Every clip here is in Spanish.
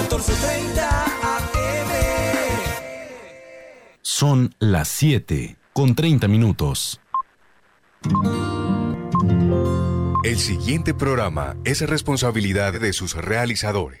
1430 AM. Son las 7 con 30 minutos. El siguiente programa es responsabilidad de sus realizadores.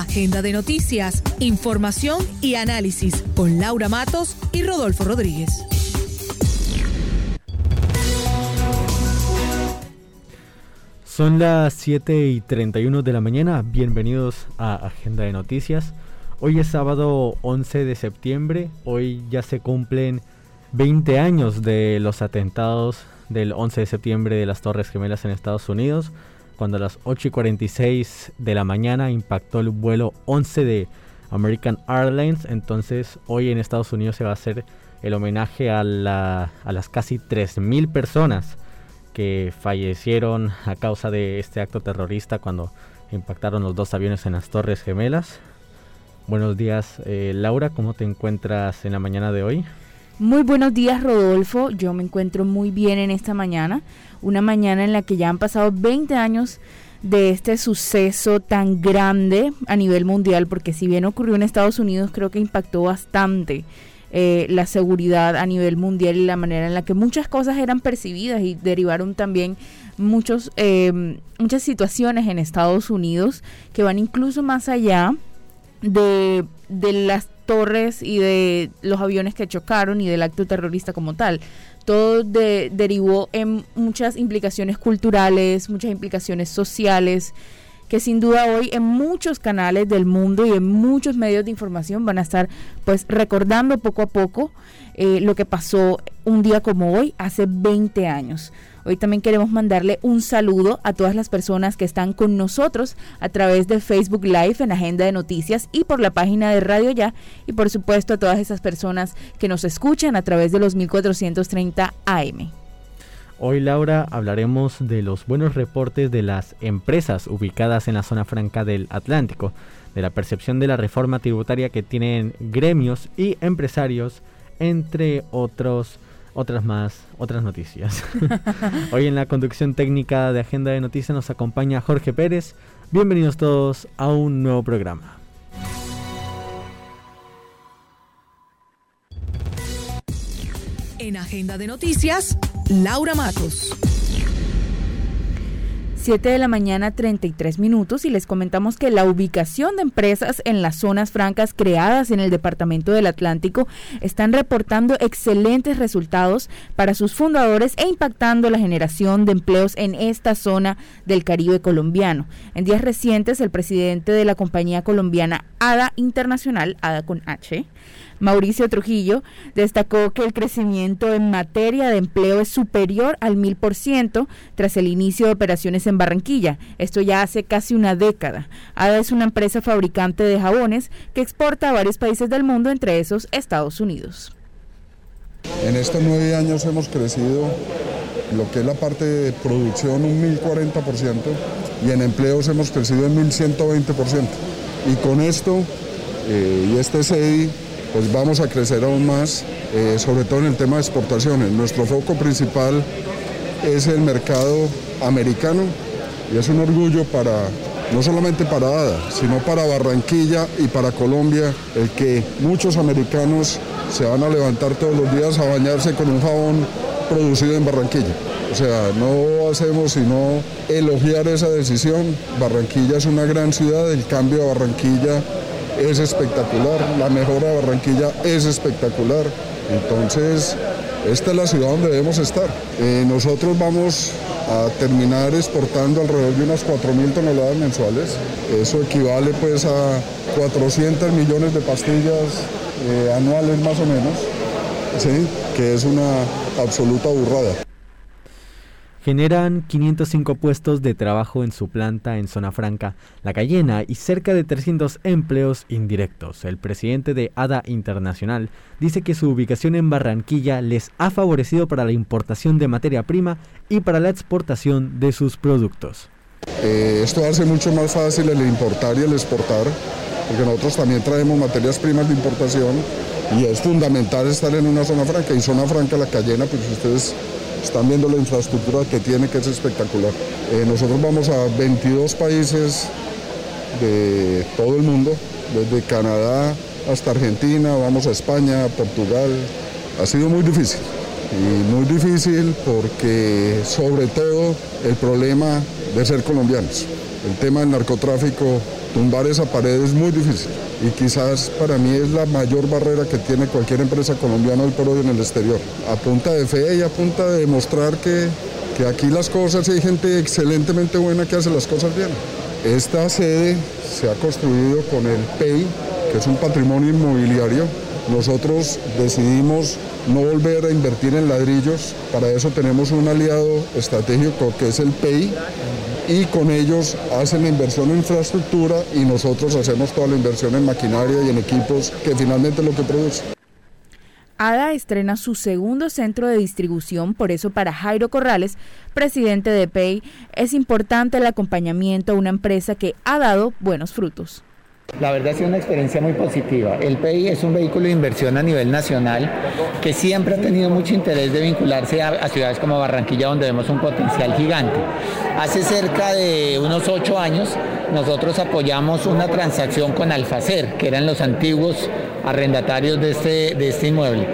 Agenda de noticias, información y análisis con Laura Matos y Rodolfo Rodríguez. Son las 7 y 31 de la mañana. Bienvenidos a Agenda de Noticias. Hoy es sábado 11 de septiembre. Hoy ya se cumplen 20 años de los atentados del 11 de septiembre de las Torres Gemelas en Estados Unidos cuando a las 8 y 46 de la mañana impactó el vuelo 11 de American Airlines. Entonces hoy en Estados Unidos se va a hacer el homenaje a, las casi 3.000 personas que fallecieron a causa de este acto terrorista cuando impactaron los dos aviones en las Torres Gemelas. Buenos días eh, Laura, ¿cómo te encuentras en la mañana de hoy? Muy buenos días Rodolfo, yo me encuentro muy bien en esta mañana, una mañana en la que ya han pasado 20 años de este suceso tan grande a nivel mundial, porque si bien ocurrió en Estados Unidos, creo que impactó bastante eh, la seguridad a nivel mundial y la manera en la que muchas cosas eran percibidas y derivaron también muchos, eh, muchas situaciones en Estados Unidos que van incluso más allá de, de las torres y de los aviones que chocaron y del acto terrorista como tal. Todo derivó en muchas implicaciones culturales, muchas implicaciones sociales, que sin duda hoy en muchos canales del mundo y en muchos medios de información van a estar pues recordando poco a poco eh, lo que pasó un día como hoy, hace 20 años. Hoy también queremos mandarle un saludo a todas las personas que están con nosotros a través de Facebook Live en Agenda de Noticias y por la página de Radio Ya y por supuesto a todas esas personas que nos escuchan a través de los 1430 AM. Hoy Laura hablaremos de los buenos reportes de las empresas ubicadas en la zona franca del Atlántico, de la percepción de la reforma tributaria que tienen gremios y empresarios, entre otros otras más, otras noticias. Hoy en la conducción técnica de Agenda de Noticias nos acompaña Jorge Pérez. Bienvenidos todos a un nuevo programa. En Agenda de Noticias, Laura Matos. 7 de la mañana 33 minutos y les comentamos que la ubicación de empresas en las zonas francas creadas en el Departamento del Atlántico están reportando excelentes resultados para sus fundadores e impactando la generación de empleos en esta zona del Caribe colombiano. En días recientes, el presidente de la compañía colombiana ADA Internacional, ADA con H, Mauricio Trujillo, destacó que el crecimiento en materia de empleo es superior al mil por ciento tras el inicio de operaciones en Barranquilla. Esto ya hace casi una década. ADA es una empresa fabricante de jabones que exporta a varios países del mundo, entre esos Estados Unidos. En estos nueve años hemos crecido lo que es la parte de producción un 1040% y en empleos hemos crecido en 1120%. Y con esto eh, y este CEDI pues vamos a crecer aún más, eh, sobre todo en el tema de exportaciones. Nuestro foco principal es el mercado americano y es un orgullo para, no solamente para ADA, sino para Barranquilla y para Colombia, el que muchos americanos se van a levantar todos los días a bañarse con un jabón producido en Barranquilla. O sea, no hacemos sino elogiar esa decisión. Barranquilla es una gran ciudad, el cambio de Barranquilla es espectacular, la mejora de Barranquilla es espectacular. Entonces, esta es la ciudad donde debemos estar. Eh, nosotros vamos a terminar exportando alrededor de unas 4.000 toneladas mensuales. Eso equivale pues a 400 millones de pastillas eh, anuales más o menos, ¿sí? que es una absoluta burrada. Generan 505 puestos de trabajo en su planta en Zona Franca, La Cayena, y cerca de 300 empleos indirectos. El presidente de ADA Internacional dice que su ubicación en Barranquilla les ha favorecido para la importación de materia prima y para la exportación de sus productos. Eh, esto hace mucho más fácil el importar y el exportar, porque nosotros también traemos materias primas de importación y es fundamental estar en una zona franca. Y zona franca, la Cayena, pues ustedes están viendo la infraestructura que tiene, que es espectacular. Eh, nosotros vamos a 22 países de todo el mundo, desde Canadá hasta Argentina, vamos a España, Portugal. Ha sido muy difícil. Y muy difícil porque sobre todo el problema de ser colombianos. El tema del narcotráfico, tumbar esa pared es muy difícil y quizás para mí es la mayor barrera que tiene cualquier empresa colombiana hoy por hoy en el exterior. A punta de fe y a punta de demostrar que, que aquí las cosas, hay gente excelentemente buena que hace las cosas bien. Esta sede se ha construido con el PEI, que es un patrimonio inmobiliario. Nosotros decidimos no volver a invertir en ladrillos, para eso tenemos un aliado estratégico que es el PEI, y con ellos hacen la inversión en infraestructura y nosotros hacemos toda la inversión en maquinaria y en equipos que finalmente es lo que produce. ADA estrena su segundo centro de distribución, por eso para Jairo Corrales, presidente de PEI, es importante el acompañamiento a una empresa que ha dado buenos frutos. La verdad ha sido una experiencia muy positiva. El PEI es un vehículo de inversión a nivel nacional que siempre ha tenido mucho interés de vincularse a, ciudades como Barranquilla, donde vemos un potencial gigante. Hace cerca de unos ocho años nosotros apoyamos una transacción con Alfacer, que eran los antiguos arrendatarios de este, este inmueble.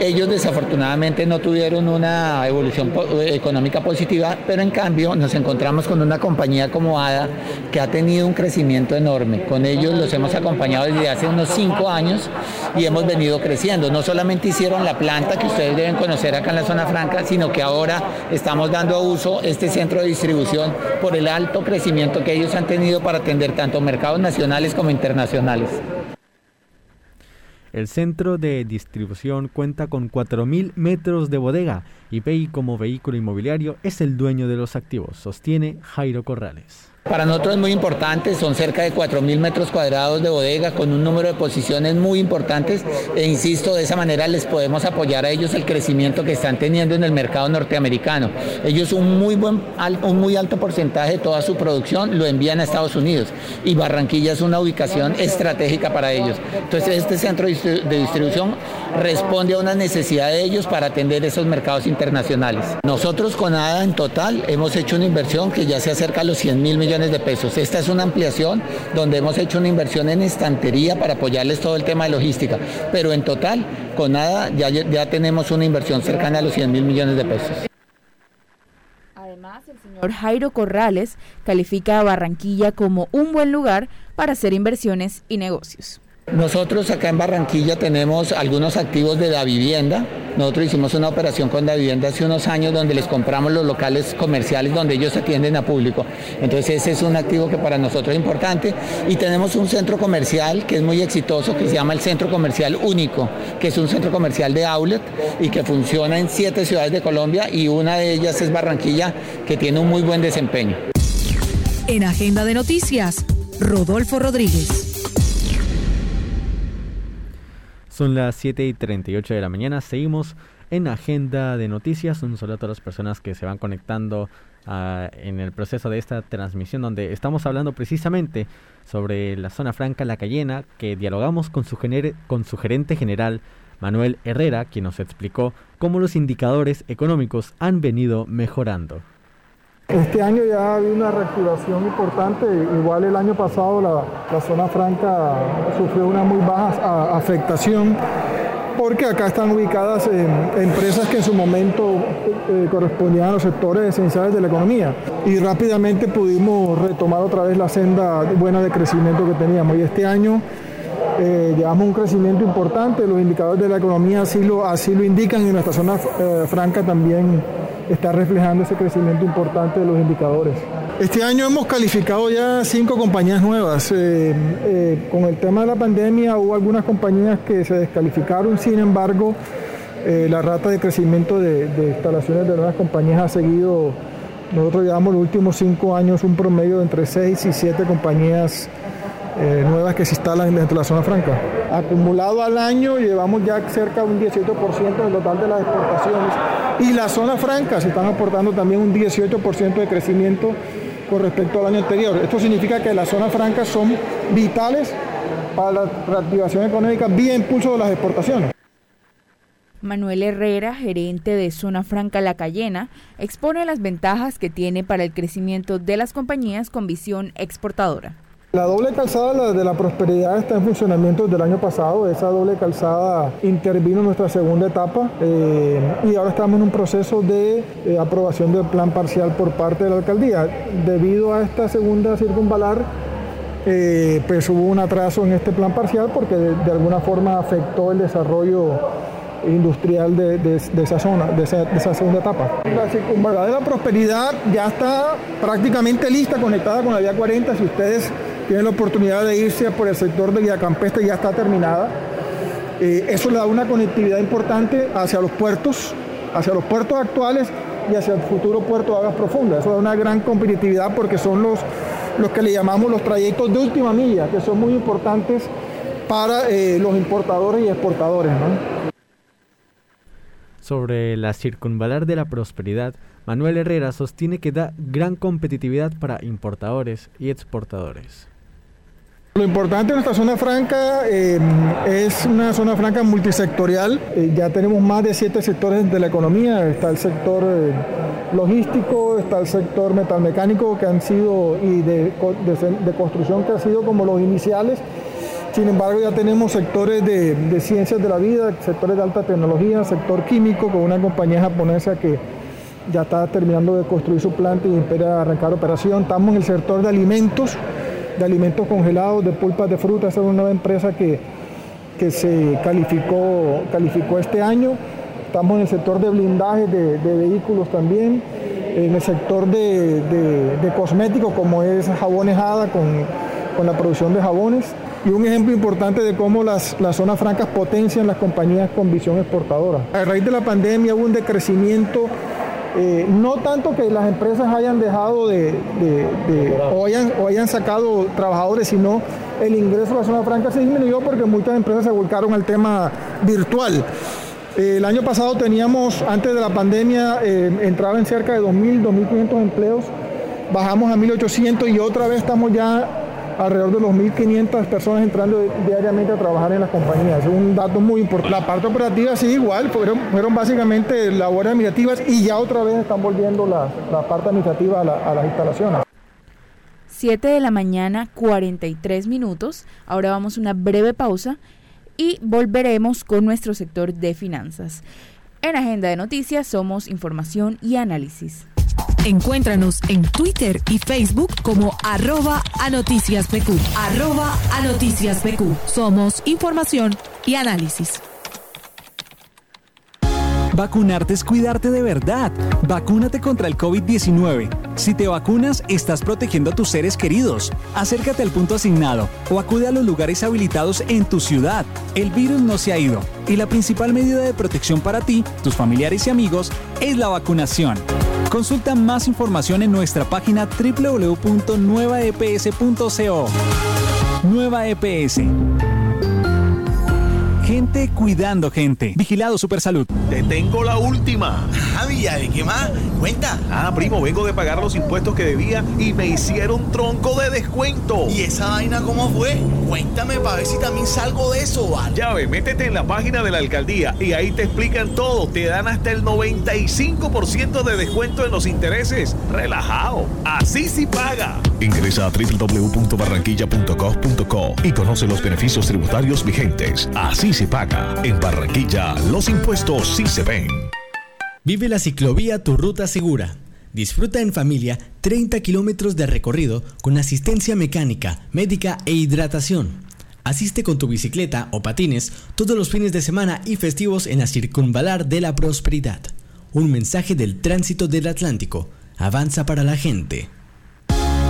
Ellos desafortunadamente no tuvieron una evolución económica positiva, pero en cambio nos encontramos con una compañía como ADA que ha tenido un crecimiento enorme. Con ellos los hemos acompañado desde hace unos cinco años y hemos venido creciendo. No solamente hicieron la planta que ustedes deben conocer acá en la zona franca, sino que ahora estamos dando a uso este centro de distribución por el alto crecimiento que ellos han tenido para atender tanto mercados nacionales como internacionales. El centro de distribución cuenta con 4.000 metros de bodega y PEI como vehículo inmobiliario es el dueño de los activos, sostiene Jairo Corrales. Para nosotros es muy importante, son cerca de 4.000 metros cuadrados de bodega con un número de posiciones muy importantes e insisto, de esa manera les podemos apoyar a ellos el crecimiento que están teniendo en el mercado norteamericano. Ellos un muy, buen, un muy alto porcentaje de toda su producción lo envían a Estados Unidos y Barranquilla es una ubicación estratégica para ellos. Entonces este centro de distribución responde a una necesidad de ellos para atender esos mercados internacionales. Nosotros con ADA en total hemos hecho una inversión que ya se acerca a los 100 mil millones de pesos. Esta es una ampliación donde hemos hecho una inversión en estantería para apoyarles todo el tema de logística, pero en total, con nada, ya, ya tenemos una inversión cercana a los 100 mil millones de pesos. Jairo Corrales califica a Barranquilla como un buen lugar para hacer inversiones y negocios. Nosotros acá en Barranquilla tenemos algunos activos de la vivienda. Nosotros hicimos una operación con la vivienda hace unos años donde les compramos los locales comerciales donde ellos atienden a público. Entonces ese es un activo que para nosotros es importante. Y tenemos un centro comercial que es muy exitoso que se llama el Centro Comercial Único, que es un centro comercial de outlet y que funciona en siete ciudades de Colombia y una de ellas es Barranquilla que tiene un muy buen desempeño. En Agenda de Noticias, Rodolfo Rodríguez. Son las 7 y 38 de la mañana. Seguimos en Agenda de Noticias. Un saludo a todas las personas que se van conectando ah, en el proceso de esta transmisión, donde estamos hablando precisamente sobre la zona franca La Cayena, que dialogamos con su, con su gerente general, Manuel Herrera, quien nos explicó cómo los indicadores económicos han venido mejorando. Este año ya ha una reactivación importante, igual el año pasado la, zona franca sufrió una muy baja afectación porque acá están ubicadas empresas que en su momento eh, correspondían a los sectores esenciales de la economía. Y rápidamente pudimos retomar otra vez la senda buena de crecimiento que teníamos. Y este año eh, llevamos un crecimiento importante, los indicadores de la economía así lo, así lo indican y nuestra zona eh, franca también está reflejando ese crecimiento importante de los indicadores. Este año hemos calificado ya cinco compañías nuevas. Eh, eh, con el tema de la pandemia hubo algunas compañías que se descalificaron, sin embargo, Eh, la rata de crecimiento de, instalaciones de nuevas compañías ha seguido, nosotros llevamos los últimos cinco años un promedio de entre seis y siete compañías eh, nuevas que se instalan dentro de la zona franca. Acumulado al año llevamos ya cerca de un 18% del total de las exportaciones y la zona franca se están aportando también un 18% de crecimiento con respecto al año anterior. Esto significa que las zonas francas son vitales para la reactivación económica vía impulso de las exportaciones. Manuel Herrera, gerente de Zona Franca La Cayena, expone las ventajas que tiene para el crecimiento de las compañías con visión exportadora. La doble calzada de la prosperidad está en funcionamiento desde el año pasado. Esa doble calzada intervino en nuestra segunda etapa eh, y ahora estamos en un proceso de eh, aprobación del plan parcial por parte de la alcaldía. Debido a esta segunda circunvalar, eh, pues hubo un atraso en este plan parcial porque de alguna forma afectó el desarrollo industrial de, esa zona, de esa, segunda etapa. La circunvalar de la prosperidad ya está prácticamente lista, conectada con la vía 40. Si ustedes tienen la oportunidad de irse por el sector de Vía Campestre, ya está terminada. Eh, eso le da una conectividad importante hacia los puertos, hacia los puertos actuales y hacia el futuro puerto de aguas profundas. Eso da una gran competitividad porque son los, los que le llamamos los trayectos de última milla, que son muy importantes para eh, los importadores y exportadores. Sobre la circunvalar de la prosperidad, Manuel Herrera sostiene que da gran competitividad para importadores y exportadores. Lo importante de nuestra zona franca eh, es una zona franca multisectorial. Eh, ya tenemos más de siete sectores de la economía. Está el sector eh, logístico, está el sector metalmecánico que han sido y de, de construcción que han sido como los iniciales sin embargo, ya tenemos sectores de, ciencias de la vida, sectores de alta tecnología, sector químico, con una compañía japonesa que ya está terminando de construir su planta y espera arrancar operación. Estamos en el sector de alimentos, de alimentos congelados, de pulpas de fruta. Esa es una nueva empresa que, que se calificó, calificó este año. Estamos en el sector de blindaje de, vehículos también, en el sector de, de, cosméticos como es jabonejada con, con la producción de jabones y un ejemplo importante de cómo las, zonas francas potencian las compañías con visión exportadora. A raíz de la pandemia hubo un decrecimiento, eh, no tanto que las empresas hayan dejado de, o, hayan, sacado trabajadores, sino el ingreso a la zona franca se disminuyó porque muchas empresas se volcaron al tema virtual. Eh, el año pasado teníamos, antes de la pandemia, eh, entraba en cerca de 2.000, 2.500 empleos, bajamos a 1.800 y otra vez estamos ya alrededor de los 1.500 personas entrando diariamente a trabajar en las compañías. Es un dato muy importante. La parte operativa sí igual, fueron, fueron básicamente labores administrativas y ya otra vez están volviendo la, parte administrativa a, a las instalaciones. 7 de la mañana, 43 minutos. Ahora vamos a una breve pausa y volveremos con nuestro sector de finanzas. En Agenda de Noticias somos información y análisis. Encuéntranos en Twitter y Facebook como arroba a noticias. Arroba a noticias. Somos información y análisis. Vacunarte es cuidarte de verdad. Vacúnate contra el COVID-19. Si te vacunas, estás protegiendo a tus seres queridos. Acércate al punto asignado o acude a los lugares habilitados en tu ciudad. El virus no se ha ido y la principal medida de protección para ti, tus familiares y amigos es la vacunación. Consulta más información en nuestra página www.nuevaeps.co. Nueva EPS Gente cuidando gente. Vigilado Supersalud. Te tengo la última. Javi, ah, ¿de qué más? Cuenta. Ah, primo, vengo de pagar los impuestos que debía y me hicieron tronco de descuento. ¿Y esa vaina cómo fue? Cuéntame para ver si también salgo de eso, ¿vale? Ya ve, métete en la página de la alcaldía y ahí te explican todo. Te dan hasta el 95% de descuento en los intereses. Relajado. Así sí paga. Ingresa a www.barranquilla.gov.co y conoce los beneficios tributarios vigentes. Así se paga. En Barranquilla, los impuestos sí se ven. Vive la ciclovía Tu Ruta Segura. Disfruta en familia 30 kilómetros de recorrido con asistencia mecánica, médica e hidratación. Asiste con tu bicicleta o patines todos los fines de semana y festivos en la Circunvalar de la Prosperidad. Un mensaje del tránsito del Atlántico. Avanza para la gente.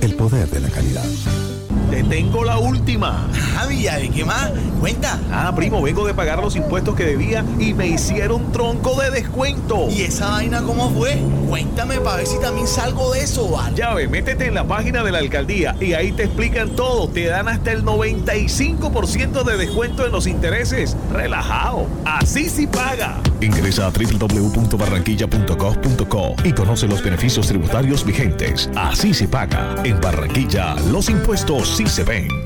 el poder de la calidad. Te tengo la última. Javi, ¿de qué más? Cuenta. Ah, primo, vengo de pagar los impuestos que debía y me hicieron tronco de descuento. ¿Y esa vaina cómo fue? Cuéntame para ver si también salgo de eso, ¿vale? Ya ve, métete en la página de la alcaldía y ahí te explican todo. Te dan hasta el 95% de descuento en los intereses. Relajado. Así sí paga. Ingresa a www.barranquilla.gov.co y conoce los beneficios tributarios vigentes. Así se paga. En Barranquilla, los impuestos sí se ven.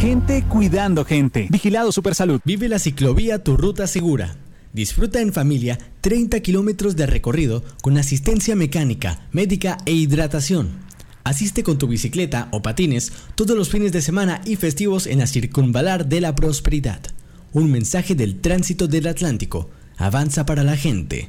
Gente cuidando gente. Vigilado Supersalud. Vive la ciclovía Tu Ruta Segura. Disfruta en familia 30 kilómetros de recorrido con asistencia mecánica, médica e hidratación. Asiste con tu bicicleta o patines todos los fines de semana y festivos en la Circunvalar de la Prosperidad. Un mensaje del tránsito del Atlántico. Avanza para la gente.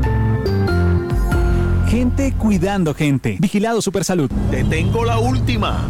Gente cuidando gente. Vigilado Supersalud. Te tengo la última.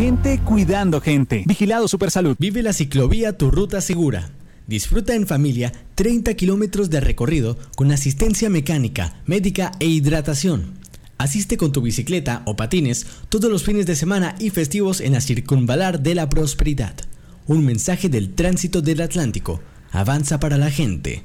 Gente cuidando gente. Vigilado Supersalud. Vive la ciclovía Tu Ruta Segura. Disfruta en familia 30 kilómetros de recorrido con asistencia mecánica, médica e hidratación. Asiste con tu bicicleta o patines todos los fines de semana y festivos en la Circunvalar de la Prosperidad. Un mensaje del tránsito del Atlántico. Avanza para la gente.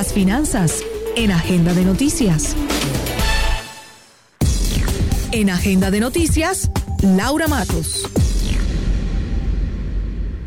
Las finanzas en Agenda de Noticias. En Agenda de Noticias, Laura Matos.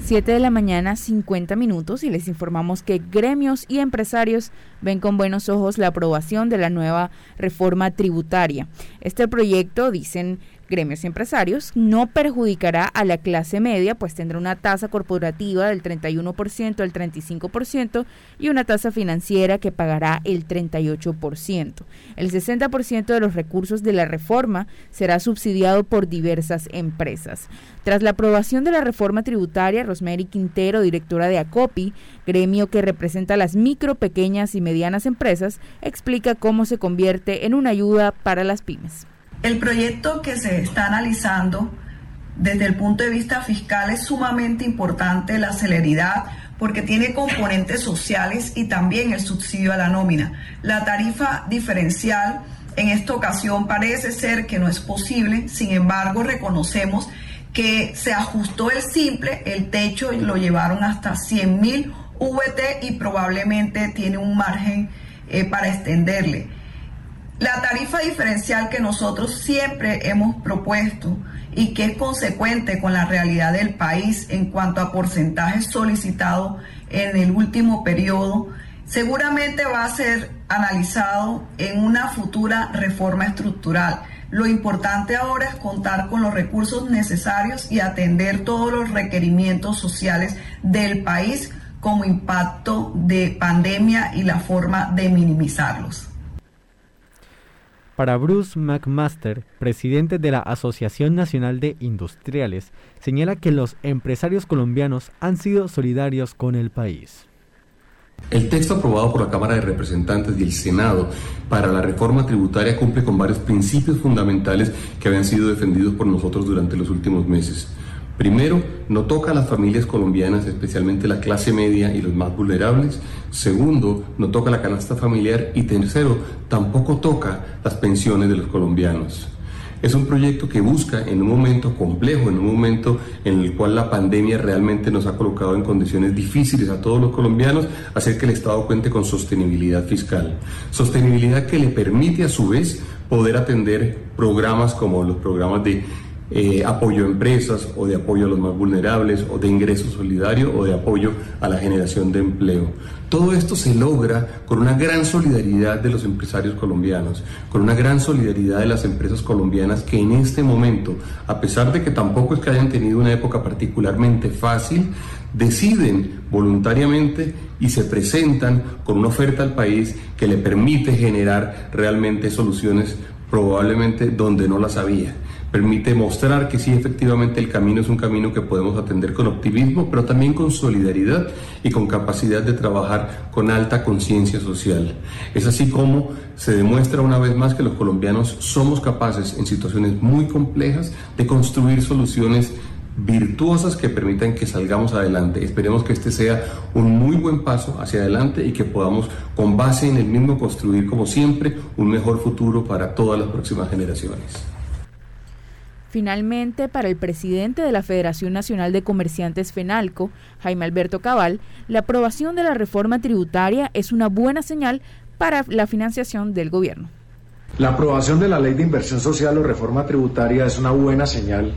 7 de la mañana, 50 minutos, y les informamos que gremios y empresarios ven con buenos ojos la aprobación de la nueva reforma tributaria. Este proyecto, dicen gremios y empresarios, no perjudicará a la clase media, pues tendrá una tasa corporativa del 31% al 35% y una tasa financiera que pagará el 38%. El 60% de los recursos de la reforma será subsidiado por diversas empresas. Tras la aprobación de la reforma tributaria, Rosemary Quintero, directora de ACOPI, gremio que representa a las micro, pequeñas y medianas empresas, explica cómo se convierte en una ayuda para las pymes. El proyecto que se está analizando desde el punto de vista fiscal es sumamente importante la celeridad porque tiene componentes sociales y también el subsidio a la nómina. La tarifa diferencial en esta ocasión parece ser que no es posible, sin embargo reconocemos que se ajustó el simple, el techo lo llevaron hasta 100 mil VT y probablemente tiene un margen eh, para extenderle. La tarifa diferencial que nosotros siempre hemos propuesto y que es consecuente con la realidad del país en cuanto a porcentajes solicitados en el último periodo, seguramente va a ser analizado en una futura reforma estructural. Lo importante ahora es contar con los recursos necesarios y atender todos los requerimientos sociales del país como impacto de pandemia y la forma de minimizarlos. Para Bruce McMaster, presidente de la Asociación Nacional de Industriales, señala que los empresarios colombianos han sido solidarios con el país. El texto aprobado por la Cámara de Representantes y el Senado para la reforma tributaria cumple con varios principios fundamentales que habían sido defendidos por nosotros durante los últimos meses. Primero, no toca a las familias colombianas, especialmente la clase media y los más vulnerables. Segundo, no toca la canasta familiar. Y tercero, tampoco toca las pensiones de los colombianos. Es un proyecto que busca en un momento complejo, en un momento en el cual la pandemia realmente nos ha colocado en condiciones difíciles a todos los colombianos, hacer que el Estado cuente con sostenibilidad fiscal. Sostenibilidad que le permite a su vez poder atender programas como los programas de eh, apoyo a empresas o de apoyo a los más vulnerables o de ingreso solidario o de apoyo a la generación de empleo. Todo esto se logra con una gran solidaridad de los empresarios colombianos, con una gran solidaridad de las empresas colombianas que en este momento, a pesar de que tampoco es que hayan tenido una época particularmente fácil, deciden voluntariamente y se presentan con una oferta al país que le permite generar realmente soluciones probablemente donde no las había permite mostrar que sí, efectivamente el camino es un camino que podemos atender con optimismo, pero también con solidaridad y con capacidad de trabajar con alta conciencia social. Es así como se demuestra una vez más que los colombianos somos capaces en situaciones muy complejas de construir soluciones virtuosas que permitan que salgamos adelante. Esperemos que este sea un muy buen paso hacia adelante y que podamos, con base en el mismo, construir, como siempre, un mejor futuro para todas las próximas generaciones. Finalmente, para el presidente de la Federación Nacional de Comerciantes FENALCO, Jaime Alberto Cabal, la aprobación de la reforma tributaria es una buena señal para la financiación del gobierno. La aprobación de la Ley de Inversión Social o reforma tributaria es una buena señal,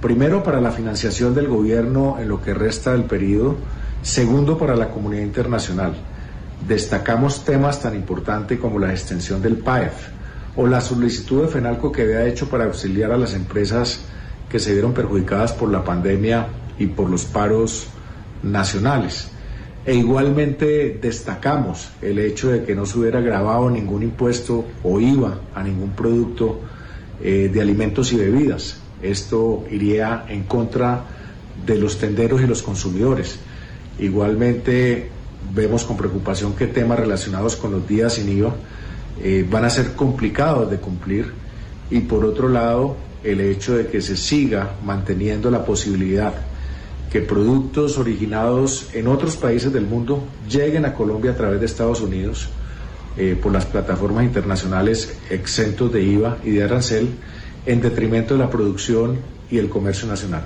primero para la financiación del gobierno en lo que resta del periodo, segundo para la comunidad internacional. Destacamos temas tan importantes como la extensión del PAEF, o la solicitud de FENALCO que había hecho para auxiliar a las empresas que se vieron perjudicadas por la pandemia y por los paros nacionales. E igualmente destacamos el hecho de que no se hubiera grabado ningún impuesto o IVA a ningún producto eh, de alimentos y bebidas. Esto iría en contra de los tenderos y los consumidores. Igualmente vemos con preocupación que temas relacionados con los días sin IVA eh, van a ser complicados de cumplir y por otro lado el hecho de que se siga manteniendo la posibilidad que productos originados en otros países del mundo lleguen a Colombia a través de Estados Unidos eh, por las plataformas internacionales exentos de IVA y de arancel en detrimento de la producción y el comercio nacional.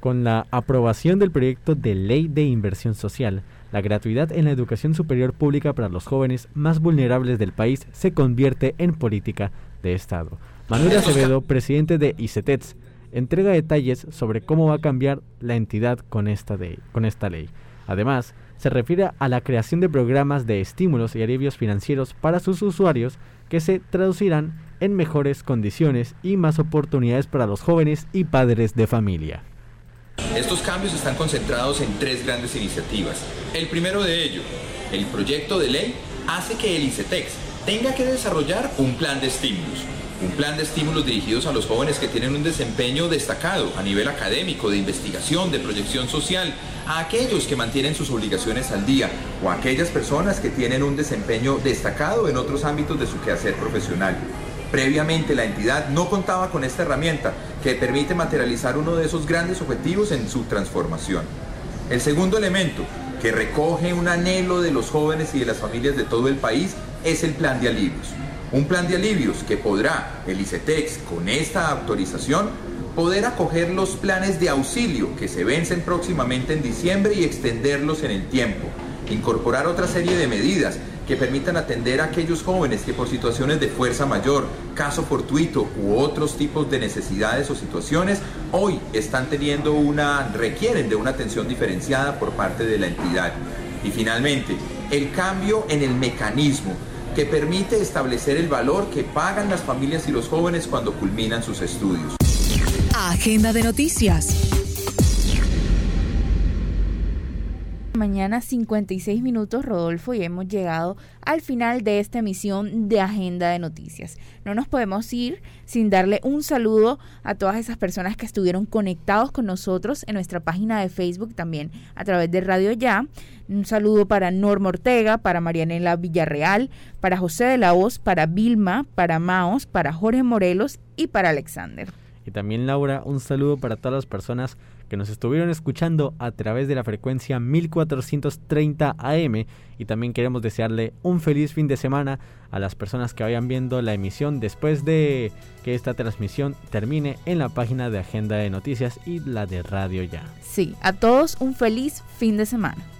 Con la aprobación del proyecto de ley de inversión social, la gratuidad en la educación superior pública para los jóvenes más vulnerables del país se convierte en política de Estado. Manuel Acevedo, presidente de ICETEX, entrega detalles sobre cómo va a cambiar la entidad con esta, con esta ley. Además, se refiere a la creación de programas de estímulos y alivios financieros para sus usuarios que se traducirán en mejores condiciones y más oportunidades para los jóvenes y padres de familia. Estos cambios están concentrados en tres grandes iniciativas. El primero de ellos, el proyecto de ley hace que el ICETEX tenga que desarrollar un plan de estímulos. Un plan de estímulos dirigidos a los jóvenes que tienen un desempeño destacado a nivel académico, de investigación, de proyección social, a aquellos que mantienen sus obligaciones al día o a aquellas personas que tienen un desempeño destacado en otros ámbitos de su quehacer profesional. Previamente la entidad no contaba con esta herramienta que permite materializar uno de esos grandes objetivos en su transformación. El segundo elemento, que recoge un anhelo de los jóvenes y de las familias de todo el país, es el plan de alivios. Un plan de alivios que podrá el ICETEX con esta autorización poder acoger los planes de auxilio que se vencen próximamente en diciembre y extenderlos en el tiempo, incorporar otra serie de medidas que permitan atender a aquellos jóvenes que por situaciones de fuerza mayor, caso fortuito u otros tipos de necesidades o situaciones hoy están teniendo una requieren de una atención diferenciada por parte de la entidad. Y finalmente, el cambio en el mecanismo que permite establecer el valor que pagan las familias y los jóvenes cuando culminan sus estudios. Agenda de noticias. Mañana 56 minutos, Rodolfo, y hemos llegado al final de esta emisión de Agenda de Noticias. No nos podemos ir sin darle un saludo a todas esas personas que estuvieron conectados con nosotros en nuestra página de Facebook, también a través de Radio Ya. Un saludo para Norma Ortega, para Marianela Villarreal, para José de la Hoz, para Vilma, para Maos, para Jorge Morelos y para Alexander. Y también Laura, un saludo para todas las personas que nos estuvieron escuchando a través de la frecuencia 1430 AM y también queremos desearle un feliz fin de semana a las personas que vayan viendo la emisión después de que esta transmisión termine en la página de Agenda de Noticias y la de Radio Ya. Sí, a todos un feliz fin de semana.